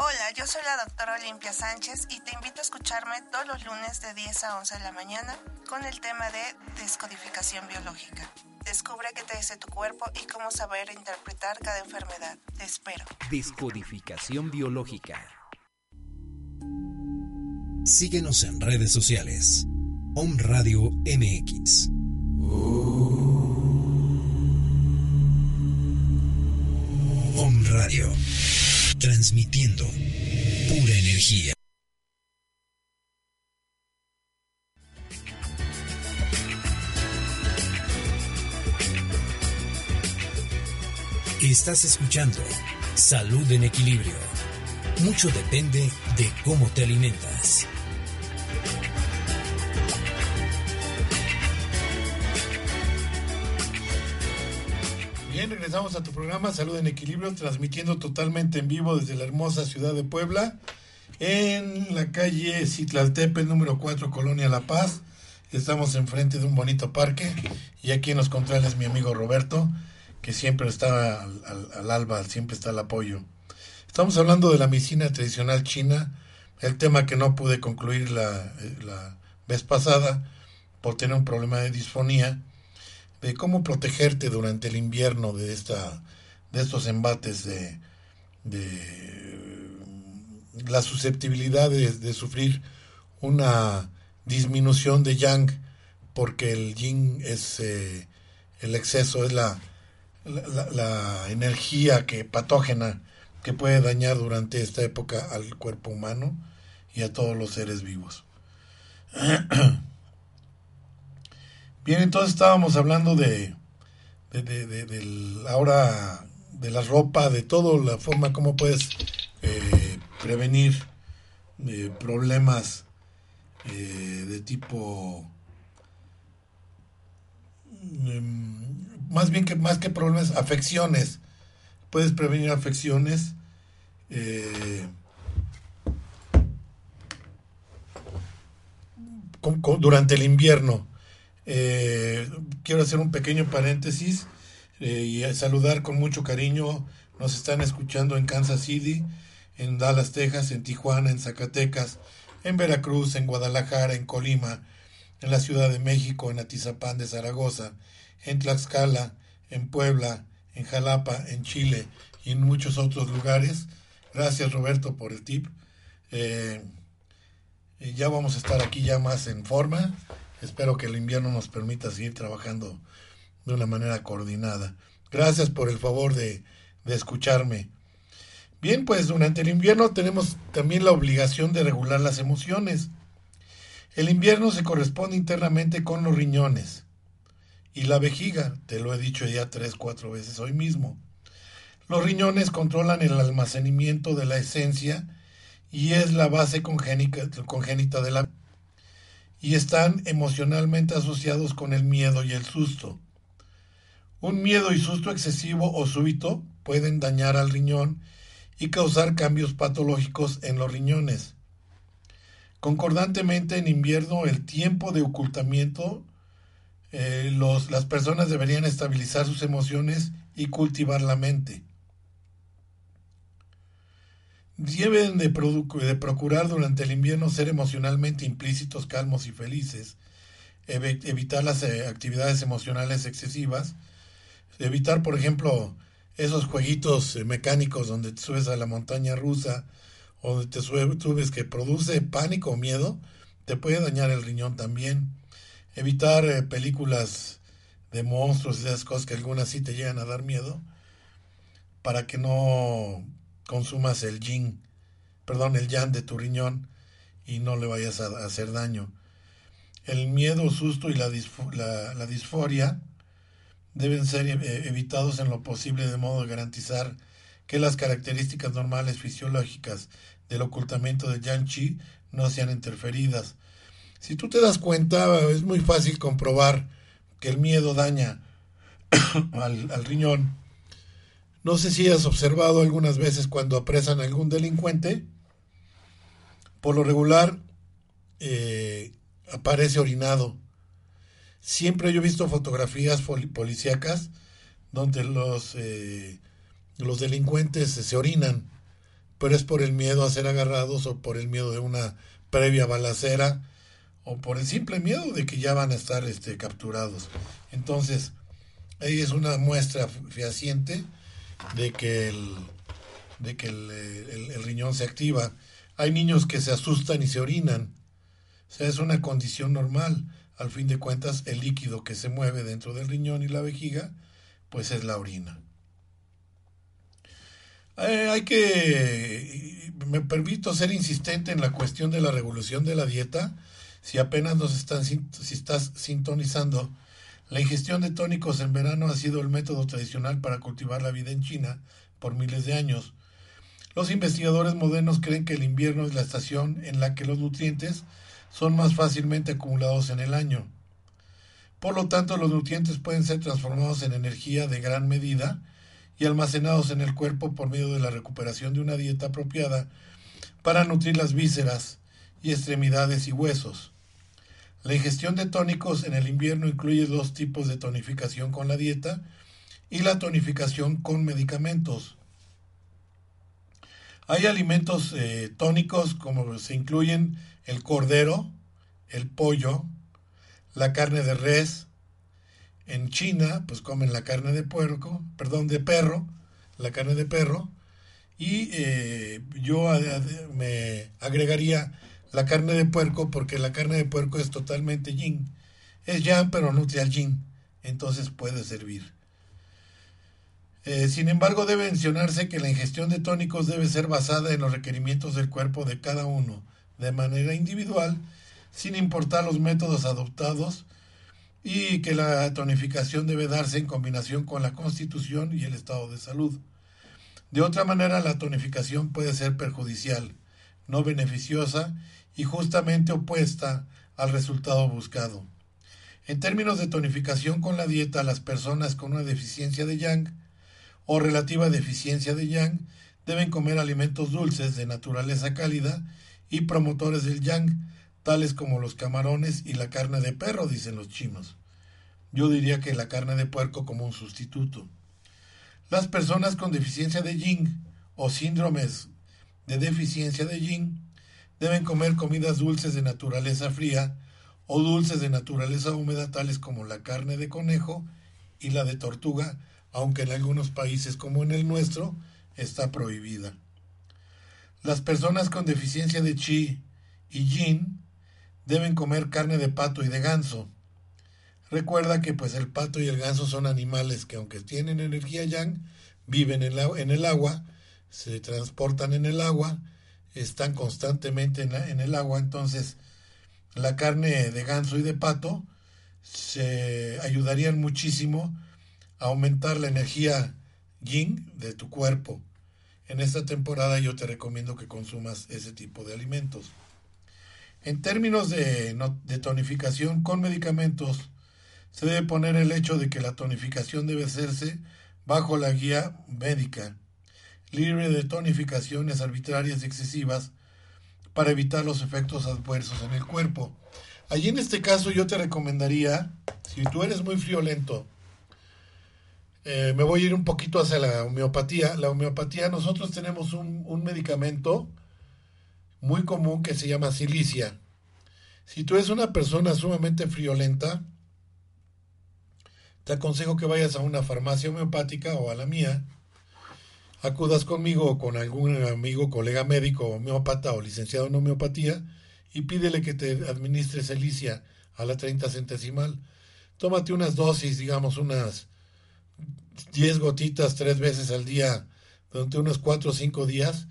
Hola, yo soy la doctora Olimpia Sánchez y te invito a escucharme todos los lunes de 10 a 11 de la mañana con el tema de descodificación biológica. Descubre qué te dice tu cuerpo y cómo saber interpretar cada enfermedad. Te espero. Descodificación biológica. Síguenos en redes sociales. Om Radio MX. Om Radio. Transmitiendo pura energía. Estás escuchando Salud en Equilibrio. Mucho depende de cómo te alimentas. Bien, regresamos a tu programa Salud en Equilibrio, transmitiendo totalmente en vivo desde la hermosa ciudad de Puebla, en la calle Citlaltepe, número 4, Colonia La Paz. Estamos enfrente de un bonito parque y aquí en los contrales mi amigo Roberto, que siempre está al alba, siempre está al apoyo. Estamos hablando de la medicina tradicional china, el tema que no pude concluir la, eh, la vez pasada por tener un problema de disfonía de cómo protegerte durante el invierno de esta de estos embates de, de la susceptibilidad de, sufrir una disminución de yang porque el yin es eh, el exceso es la, la- la energía que patógena que puede dañar durante esta época al cuerpo humano y a todos los seres vivos. Bien, entonces estábamos hablando de, de, de- de- del- ahora de la ropa, de toda la forma como puedes eh, prevenir eh, problemas eh, de tipo mm, más bien que más que problemas, afecciones. Puedes prevenir afecciones. eh, durante el invierno. Eh, quiero hacer un pequeño paréntesis eh, y saludar con mucho cariño. Nos están escuchando en Kansas City, en Dallas, Texas, en Tijuana, en Zacatecas, en Veracruz, en Guadalajara, en Colima, en la Ciudad de México, en Atizapán de Zaragoza, en Tlaxcala, en Puebla, en Jalapa, en Chile y en muchos otros lugares. Gracias Roberto por el tip. Eh, ya vamos a estar aquí ya más en forma. Espero que el invierno nos permita seguir trabajando de una manera coordinada. Gracias por el favor de, de escucharme. Bien, pues durante el invierno tenemos también la obligación de regular las emociones. El invierno se corresponde internamente con los riñones y la vejiga, te lo he dicho ya tres, cuatro veces hoy mismo. Los riñones controlan el almacenamiento de la esencia y es la base congénita de la y están emocionalmente asociados con el miedo y el susto. Un miedo y susto excesivo o súbito pueden dañar al riñón y causar cambios patológicos en los riñones. Concordantemente en invierno el tiempo de ocultamiento eh, las personas deberían estabilizar sus emociones y cultivar la mente. Deben de, de procurar durante el invierno ser emocionalmente implícitos, calmos y felices, evitar las eh, actividades emocionales excesivas, evitar, por ejemplo, esos jueguitos eh, mecánicos donde te subes a la montaña rusa o donde te sube- subes que produce pánico o miedo, te puede dañar el riñón también. Evitar eh, películas de monstruos y esas cosas que algunas sí te llegan a dar miedo para que no consumas el yin, perdón, el yang de tu riñón y no le vayas a, hacer daño. El miedo, susto y la, la, disforia deben ser eh, evitados en lo posible de modo de garantizar que las características normales fisiológicas del ocultamiento de Yang Chi no sean interferidas. Si tú te das cuenta, es muy fácil comprobar que el miedo daña al riñón. No sé si has observado algunas veces cuando apresan a algún delincuente, por lo regular eh, aparece orinado. Siempre yo he visto fotografías policíacas donde los, eh, los delincuentes se orinan, pero es por el miedo a ser agarrados o por el miedo de una previa balacera o por el simple miedo de que ya van a estar este, capturados. Entonces, ahí es una muestra fehaciente de que el, de que el, riñón se activa. Hay niños que se asustan y se orinan. O sea, es una condición normal. Al fin de cuentas, el líquido que se mueve dentro del riñón y la vejiga, pues es la orina. Eh, hay que, me permito ser insistente en la cuestión de la revolución de la dieta. Si apenas nos están, si estás sintonizando, la ingestión de tónicos en verano ha sido el método tradicional para cultivar la vida en China por miles de años. Los investigadores modernos creen que el invierno es la estación en la que los nutrientes son más fácilmente acumulados en el año. Por lo tanto, los nutrientes pueden ser transformados en energía de gran medida y almacenados en el cuerpo por medio de la recuperación de una dieta apropiada para nutrir las vísceras y extremidades y huesos. La ingestión de tónicos en el invierno incluye dos tipos de tonificación con la dieta y la tonificación con medicamentos. Hay alimentos eh, tónicos como se incluyen el cordero, el pollo, la carne de res. En China, pues comen la carne de puerco, perdón, de perro, la carne de perro. Y eh, yo me agregaría la carne de puerco porque la carne de puerco es totalmente yin. Es yang pero nutre al yin, entonces puede servir. Eh, sin embargo, debe mencionarse que la ingestión de tónicos debe ser basada en los requerimientos del cuerpo de cada uno, de manera individual, sin importar los métodos adoptados, y que la tonificación debe darse en combinación con la constitución y el estado de salud. De otra manera, la tonificación puede ser perjudicial, no beneficiosa y justamente opuesta al resultado buscado. En términos de tonificación con la dieta, las personas con una deficiencia de yang o relativa deficiencia de yang deben comer alimentos dulces de naturaleza cálida y promotores del yang, tales como los camarones y la carne de perro, dicen los chinos. Yo diría que la carne de puerco como un sustituto. Las personas con deficiencia de yin o síndromes de deficiencia de yin Deben comer comidas dulces de naturaleza fría o dulces de naturaleza húmeda tales como la carne de conejo y la de tortuga, aunque en algunos países como en el nuestro está prohibida. Las personas con deficiencia de chi y yin deben comer carne de pato y de ganso. Recuerda que pues el pato y el ganso son animales que aunque tienen energía yang, viven en, en el agua, se transportan en el agua, están constantemente en, el agua, entonces la carne de ganso y de pato se ayudarían muchísimo a aumentar la energía yin de tu cuerpo. En esta temporada yo te recomiendo que consumas ese tipo de alimentos. En términos de, de, tonificación con medicamentos, se debe poner el hecho de que la tonificación debe hacerse bajo la guía médica libre de tonificaciones arbitrarias y excesivas para evitar los efectos adversos en el cuerpo. Allí en este caso yo te recomendaría, si tú eres muy friolento, eh, me voy a ir un poquito hacia la homeopatía. La homeopatía, nosotros tenemos un, un medicamento muy común que se llama silicia. Si tú eres una persona sumamente friolenta, te aconsejo que vayas a una farmacia homeopática o a la mía acudas conmigo o con algún amigo, colega médico, homeópata o licenciado en homeopatía y pídele que te administre silicia a la 30 centesimal. Tómate unas dosis, digamos unas 10 gotitas tres veces al día durante unos 4 o 5 días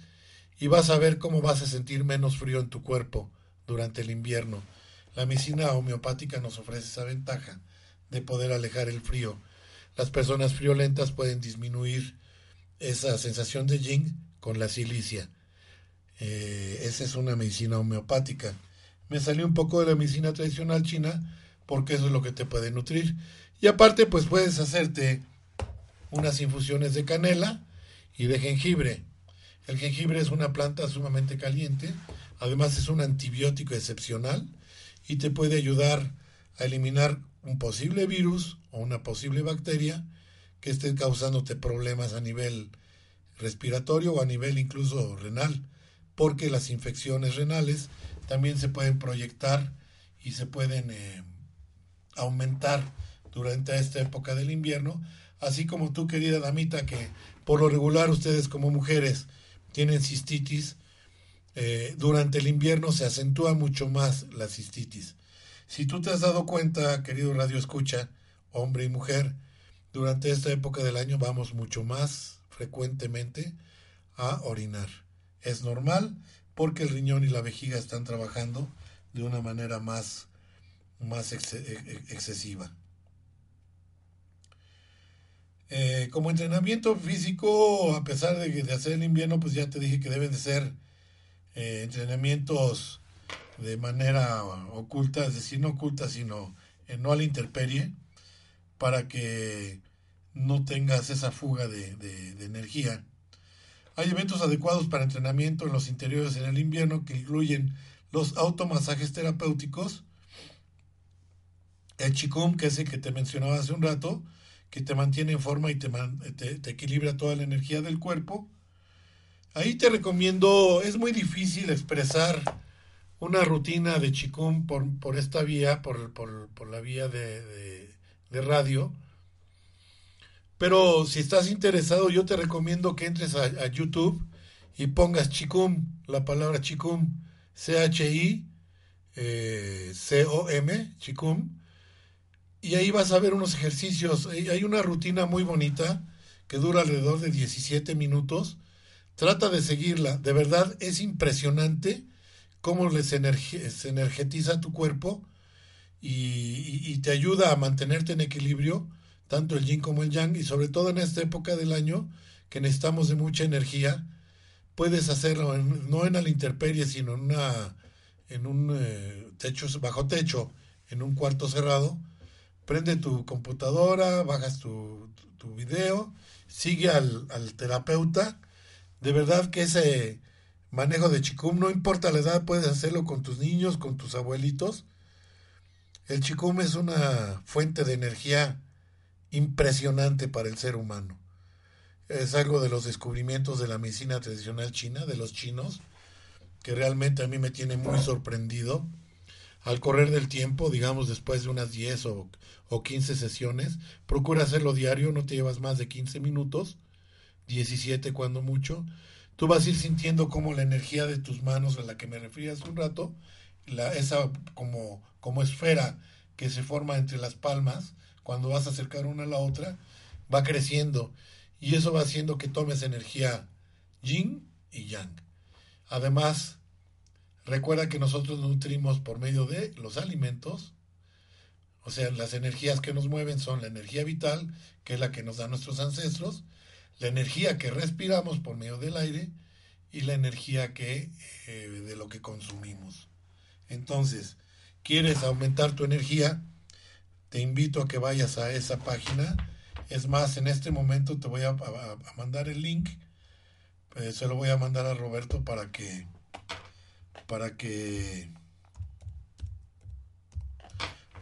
y vas a ver cómo vas a sentir menos frío en tu cuerpo durante el invierno. La medicina homeopática nos ofrece esa ventaja de poder alejar el frío. Las personas friolentas pueden disminuir esa sensación de yin con la silicia. Eh, esa es una medicina homeopática. Me salió un poco de la medicina tradicional china porque eso es lo que te puede nutrir. Y aparte, pues puedes hacerte unas infusiones de canela y de jengibre. El jengibre es una planta sumamente caliente, además es un antibiótico excepcional y te puede ayudar a eliminar un posible virus o una posible bacteria que esté causándote problemas a nivel respiratorio o a nivel incluso renal, porque las infecciones renales también se pueden proyectar y se pueden eh, aumentar durante esta época del invierno, así como tú, querida damita, que por lo regular ustedes como mujeres tienen cistitis, eh, durante el invierno se acentúa mucho más la cistitis. Si tú te has dado cuenta, querido Radio Escucha, hombre y mujer, durante esta época del año vamos mucho más frecuentemente a orinar. Es normal porque el riñón y la vejiga están trabajando de una manera más, más e, e, excesiva. Eh, como entrenamiento físico, a pesar de, de, hacer el invierno, pues ya te dije que deben de ser eh, entrenamientos de manera oculta, es decir, no oculta, sino eh, no a la intemperie, para que no tengas esa fuga de, de, energía. Hay eventos adecuados para entrenamiento en los interiores en el invierno que incluyen los automasajes terapéuticos, el chikung, que es el que te mencionaba hace un rato, que te mantiene en forma y te, te, equilibra toda la energía del cuerpo. Ahí te recomiendo, es muy difícil expresar una rutina de chikung por, por esta vía, por, por, por la vía de, de, radio. Pero si estás interesado, yo te recomiendo que entres a, YouTube y pongas chikung, la palabra chikung, C-H-I, eh, chikung, y ahí vas a ver unos ejercicios. Hay una rutina muy bonita que dura alrededor de 17 minutos. Trata de seguirla. De verdad es impresionante cómo les se energetiza tu cuerpo y, te ayuda a mantenerte en equilibrio, tanto el yin como el yang, y sobre todo en esta época del año que necesitamos de mucha energía, puedes hacerlo no en la intemperie, sino en, una, en un eh, techo, bajo techo, en un cuarto cerrado. Prende tu computadora, bajas tu, tu, video, sigue al, al terapeuta. De verdad que ese manejo de chicum, no importa la edad, puedes hacerlo con tus niños, con tus abuelitos. El chicum es una fuente de energía impresionante para el ser humano. Es algo de los descubrimientos de la medicina tradicional china, de los chinos, que realmente a mí me tiene muy sorprendido. Al correr del tiempo, digamos después de unas 10 o, o 15 sesiones, procura hacerlo diario, no te llevas más de 15 minutos, 17 cuando mucho, tú vas a ir sintiendo como la energía de tus manos, a la que me refería hace un rato, la, esa como, como esfera que se forma entre las palmas, cuando vas a acercar una a la otra, va creciendo y eso va haciendo que tomes energía yin y yang. Además, recuerda que nosotros nos nutrimos por medio de los alimentos, o sea, las energías que nos mueven son la energía vital, que es la que nos dan nuestros ancestros, la energía que respiramos por medio del aire y la energía que eh, de lo que consumimos. Entonces, ¿quieres aumentar tu energía? Te invito a que vayas a esa página. Es más, en este momento te voy a, mandar el link. Eh, se lo voy a mandar a Roberto para que para que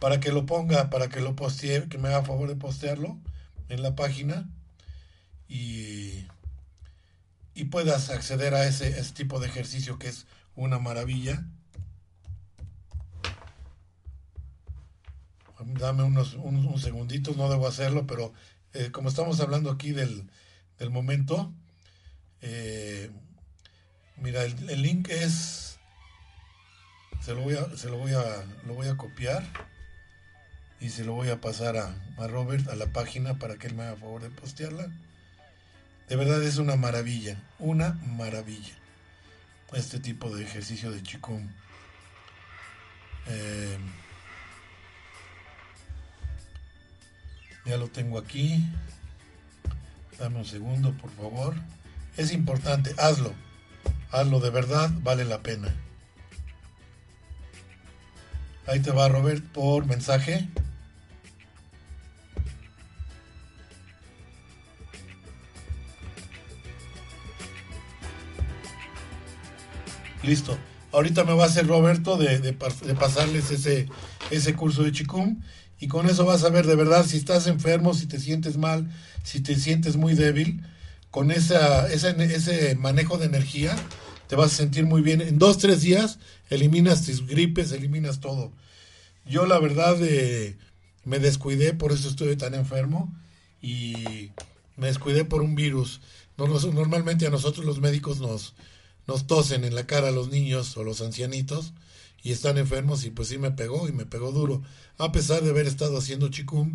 para que lo ponga, para que lo postee, que me haga favor de postearlo en la página y, y puedas acceder a ese, ese, tipo de ejercicio que es una maravilla. Dame unos un, segunditos, no debo hacerlo, pero eh, como estamos hablando aquí del, del momento, eh, mira, el, link es, se lo voy a, se lo voy a, lo voy a copiar y se lo voy a pasar a, Robert a la página para que él me haga favor de postearla. De verdad es una maravilla, una maravilla. Este tipo de ejercicio de Qigong. Eh, ya lo tengo aquí. Dame un segundo, por favor. Es importante, hazlo. Hazlo de verdad, vale la pena. Ahí te va Robert por mensaje. Listo. Ahorita me va a hacer Roberto de, de, pasarles ese, ese curso de Chikung y con eso vas a ver de verdad si estás enfermo, si te sientes mal, si te sientes muy débil, con esa, ese manejo de energía te vas a sentir muy bien. En dos, tres días eliminas tus gripes, eliminas todo. Yo la verdad eh, me descuidé, por eso estoy tan enfermo y me descuidé por un virus. Normalmente a nosotros los médicos nos, nos tosen en la cara a los niños o los ancianitos y están enfermos y pues sí me pegó y me pegó duro. A pesar de haber estado haciendo chikung,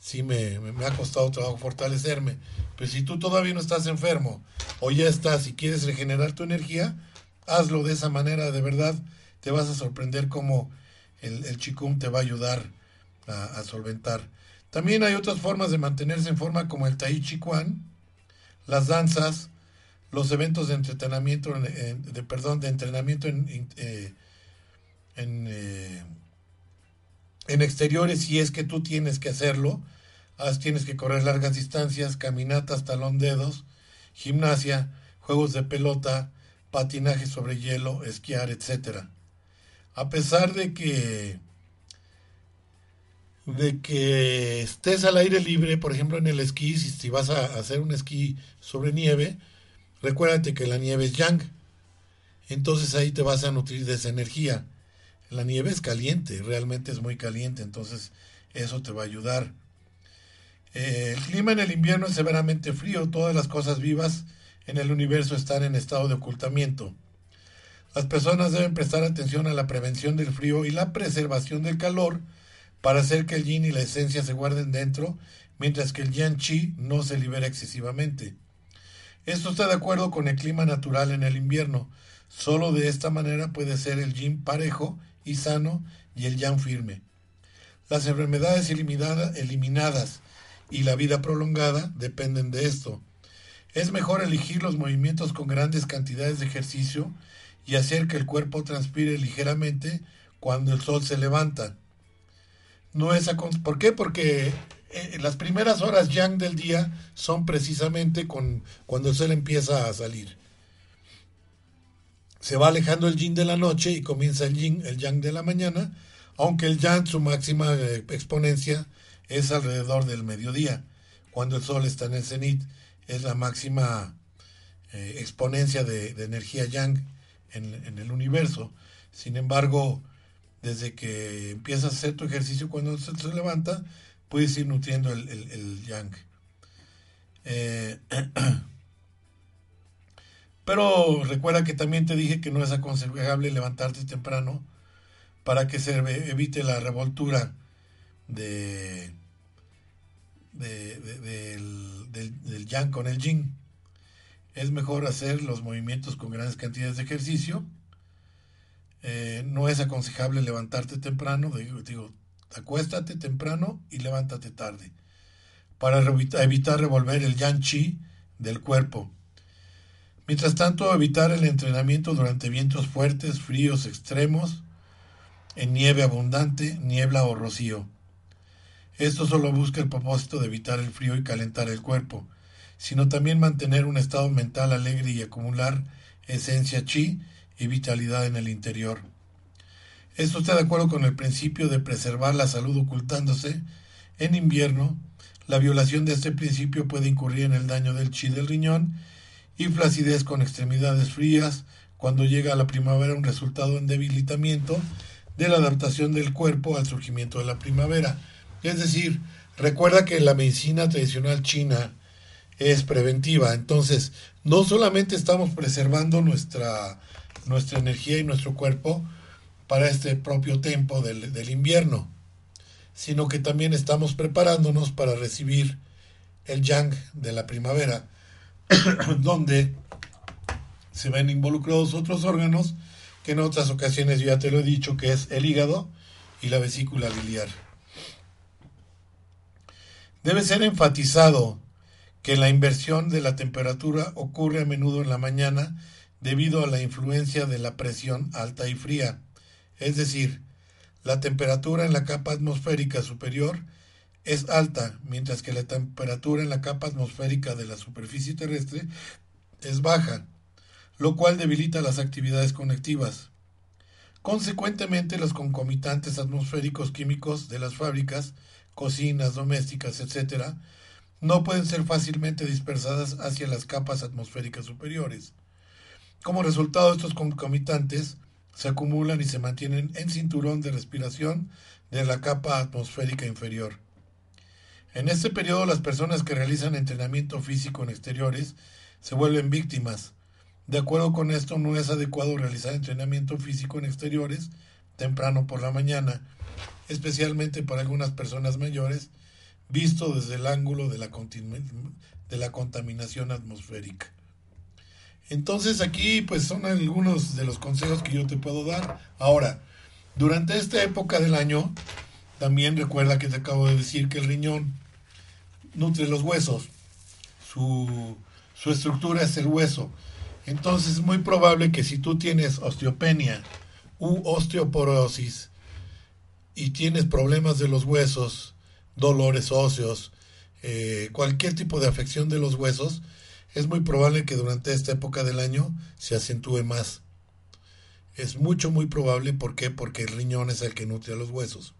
sí me, me, ha costado trabajo fortalecerme. Pero si tú todavía no estás enfermo o ya estás y quieres regenerar tu energía, hazlo de esa manera, de verdad te vas a sorprender cómo el, el te va a ayudar a, solventar. También hay otras formas de mantenerse en forma como el tai chi chuan, las danzas, los eventos de entrenamiento, de, perdón, de entrenamiento en, en, eh, en, exteriores si es que tú tienes que hacerlo. Tienes que correr largas distancias, caminatas, talón dedos, gimnasia, juegos de pelota, patinaje sobre hielo, esquiar, etcétera. A pesar de que de que estés al aire libre, por ejemplo en el esquí, si vas a hacer un esquí sobre nieve, recuérdate que la nieve es yang. Entonces ahí te vas a nutrir de esa energía. La nieve es caliente, realmente es muy caliente, entonces eso te va a ayudar. Eh, el clima en el invierno es severamente frío, todas las cosas vivas en el universo están en estado de ocultamiento. Las personas deben prestar atención a la prevención del frío y la preservación del calor para hacer que el yin y la esencia se guarden dentro, mientras que el yang chi no se libera excesivamente. Esto está de acuerdo con el clima natural en el invierno. Solo de esta manera puede ser el yin parejo y sano y el yang firme. Las enfermedades eliminadas y la vida prolongada dependen de esto. Es mejor elegir los movimientos con grandes cantidades de ejercicio y hacer que el cuerpo transpire ligeramente cuando el sol se levanta. No es ¿Por qué? Porque eh, las primeras horas yang del día son precisamente con, cuando el sol empieza a salir se va alejando el yin de la noche y comienza el yin, el yang de la mañana, aunque el yang, su máxima eh, exponencia, es alrededor del mediodía, cuando el sol está en el cenit, es la máxima eh, exponencia de, energía yang en, el universo. Sin embargo, desde que empiezas a hacer tu ejercicio cuando se, se levanta, puedes ir nutriendo el yang. Eh, Pero recuerda que también te dije que no es aconsejable levantarte temprano para que se evite la revoltura de, de, de del, del, del, yang con el yin. Es mejor hacer los movimientos con grandes cantidades de ejercicio. Eh, no es aconsejable levantarte temprano, digo, digo, acuéstate temprano y levántate tarde para evitar revolver el yang chi del cuerpo Mientras tanto, evitar el entrenamiento durante vientos fuertes, fríos extremos, en nieve abundante, niebla o rocío. Esto solo busca el propósito de evitar el frío y calentar el cuerpo, sino también mantener un estado mental alegre y acumular esencia chi y vitalidad en el interior. Esto está de acuerdo con el principio de preservar la salud ocultándose. En invierno, la violación de este principio puede incurrir en el daño del chi del riñón y flacidez con extremidades frías, cuando llega a la primavera un resultado en debilitamiento de la adaptación del cuerpo al surgimiento de la primavera. Es decir, recuerda que la medicina tradicional china es preventiva, entonces no solamente estamos preservando nuestra, nuestra energía y nuestro cuerpo para este propio tiempo del, del invierno, sino que también estamos preparándonos para recibir el yang de la primavera donde se ven involucrados otros órganos que en otras ocasiones ya te lo he dicho que es el hígado y la vesícula biliar. Debe ser enfatizado que la inversión de la temperatura ocurre a menudo en la mañana debido a la influencia de la presión alta y fría, es decir, la temperatura en la capa atmosférica superior es alta, mientras que la temperatura en la capa atmosférica de la superficie terrestre es baja, lo cual debilita las actividades conectivas. Consecuentemente, los concomitantes atmosféricos químicos de las fábricas, cocinas, domésticas, etc., no pueden ser fácilmente dispersadas hacia las capas atmosféricas superiores. Como resultado, estos concomitantes se acumulan y se mantienen en cinturón de respiración de la capa atmosférica inferior. En este periodo, las personas que realizan entrenamiento físico en exteriores se vuelven víctimas. De acuerdo con esto, no es adecuado realizar entrenamiento físico en exteriores temprano por la mañana, especialmente para algunas personas mayores, visto desde el ángulo de la, de la contaminación atmosférica. Entonces aquí pues son algunos de los consejos que yo te puedo dar. Ahora, durante esta época del año, también recuerda que te acabo de decir que el riñón nutre los huesos. Su, su estructura es el hueso. Entonces es muy probable que si tú tienes osteopenia u osteoporosis y tienes problemas de los huesos, dolores óseos, eh, cualquier tipo de afección de los huesos, es muy probable que durante esta época del año se acentúe más. Es mucho, muy probable. ¿Por qué? Porque el riñón es el que nutre a los huesos.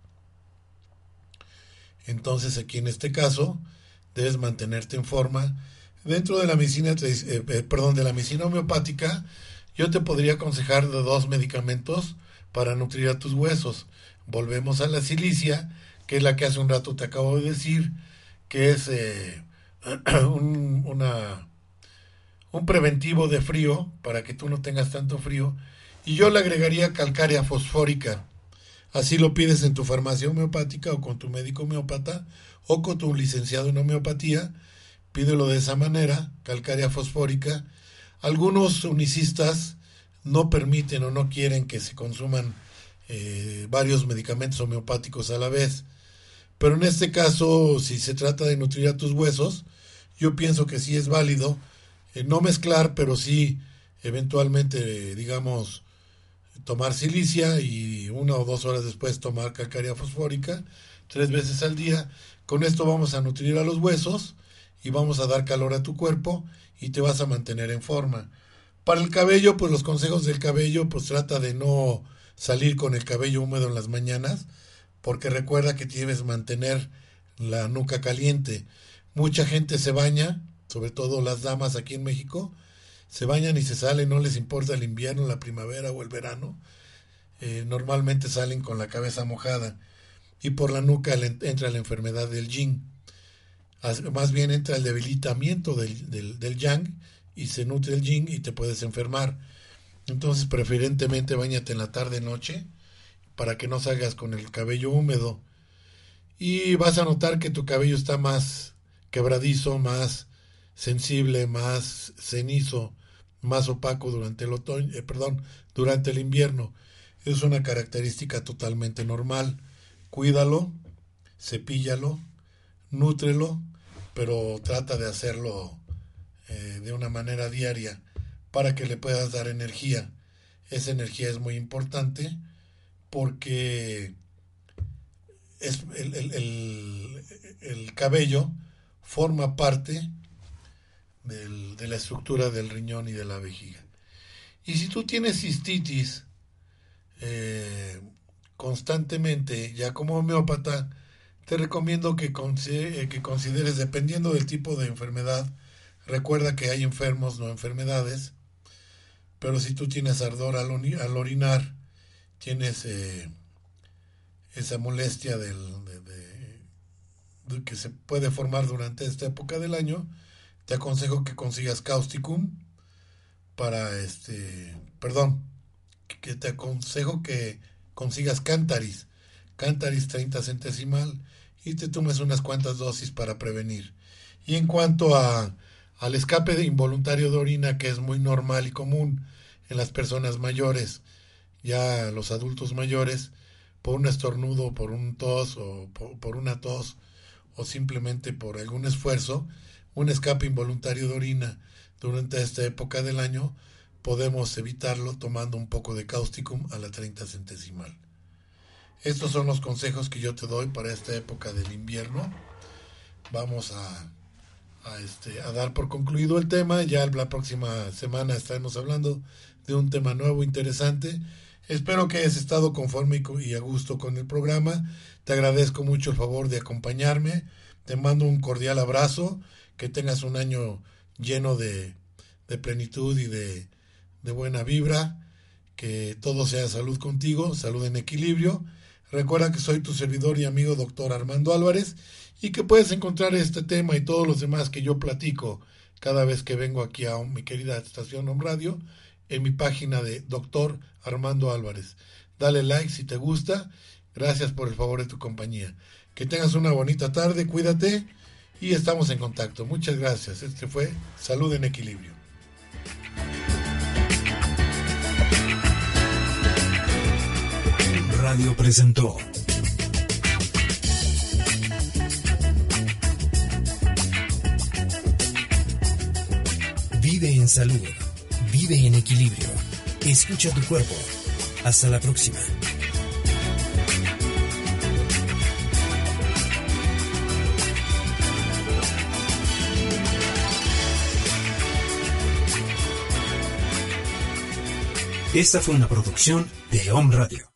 Entonces aquí en este caso debes mantenerte en forma. Dentro de la medicina, eh, eh, perdón, de la medicina homeopática, yo te podría aconsejar dos medicamentos para nutrir a tus huesos. Volvemos a la silicia, que es la que hace un rato te acabo de decir, que es eh, un, una, un preventivo de frío, para que tú no tengas tanto frío, y yo le agregaría calcárea fosfórica. Así lo pides en tu farmacia homeopática o con tu médico homeópata o con tu licenciado en homeopatía. Pídelo de esa manera, calcárea fosfórica. Algunos unicistas no permiten o no quieren que se consuman eh, varios medicamentos homeopáticos a la vez. Pero en este caso, si se trata de nutrir a tus huesos, yo pienso que sí es válido eh, no mezclar, pero sí eventualmente, digamos, tomar silicia y una o dos horas después tomar calcárea fosfórica tres veces al día. Con esto vamos a nutrir a los huesos y vamos a dar calor a tu cuerpo y te vas a mantener en forma. Para el cabello, pues los consejos del cabello, pues trata de no salir con el cabello húmedo en las mañanas, porque recuerda que debes mantener la nuca caliente. Mucha gente se baña, sobre todo las damas aquí en México, se bañan y se salen, no les importa el invierno, la primavera o el verano. Eh, normalmente salen con la cabeza mojada y por la nuca entra la enfermedad del yin. Más bien entra el debilitamiento del, del, yang y se nutre el yin y te puedes enfermar. Entonces, preferentemente bañate en la tarde noche para que no salgas con el cabello húmedo. Y vas a notar que tu cabello está más quebradizo, más sensible, más cenizo, más opaco durante el otoño, eh, perdón, durante el invierno. Es una característica totalmente normal. Cuídalo, cepíllalo, nútrelo, pero trata de hacerlo eh, de una manera diaria para que le puedas dar energía. Esa energía es muy importante porque es el, el, el, cabello forma parte de la estructura del riñón y de la vejiga. Y si tú tienes cistitis eh, constantemente, ya como homeópata, te recomiendo que, eh, que consideres, dependiendo del tipo de enfermedad, recuerda que hay enfermos, no enfermedades, pero si tú tienes ardor al, orinar, tienes eh, esa molestia del, de, que se puede formar durante esta época del año, te aconsejo que consigas causticum para este, perdón, que te aconsejo que consigas cántaris, cántaris 30 centesimal y te tomes unas cuantas dosis para prevenir. Y en cuanto a, al escape de involuntario de orina que es muy normal y común en las personas mayores, ya los adultos mayores, por un estornudo, por un tos o por, por una tos o simplemente por algún esfuerzo, un escape involuntario de orina durante esta época del año, podemos evitarlo tomando un poco de causticum a la 30 centesimal. Estos son los consejos que yo te doy para esta época del invierno. Vamos a, este, a dar por concluido el tema. Ya la próxima semana estaremos hablando de un tema nuevo, interesante. Espero que hayas estado conforme y a gusto con el programa. Te agradezco mucho el favor de acompañarme. Te mando un cordial abrazo. Que tengas un año lleno de plenitud y de, de buena vibra. Que todo sea salud contigo, salud en equilibrio. Recuerda que soy tu servidor y amigo doctor Armando Álvarez y que puedes encontrar este tema y todos los demás que yo platico cada vez que vengo aquí a mi querida estación Home Radio en mi página de doctor Armando Álvarez. Dale like si te gusta. Gracias por el favor de tu compañía. Que tengas una bonita tarde, cuídate y estamos en contacto. Muchas gracias. Este fue Salud en Equilibrio. Radio presentó Vive en salud, vive en equilibrio, escucha tu cuerpo. Hasta la próxima. Esta fue una producción de Home Radio.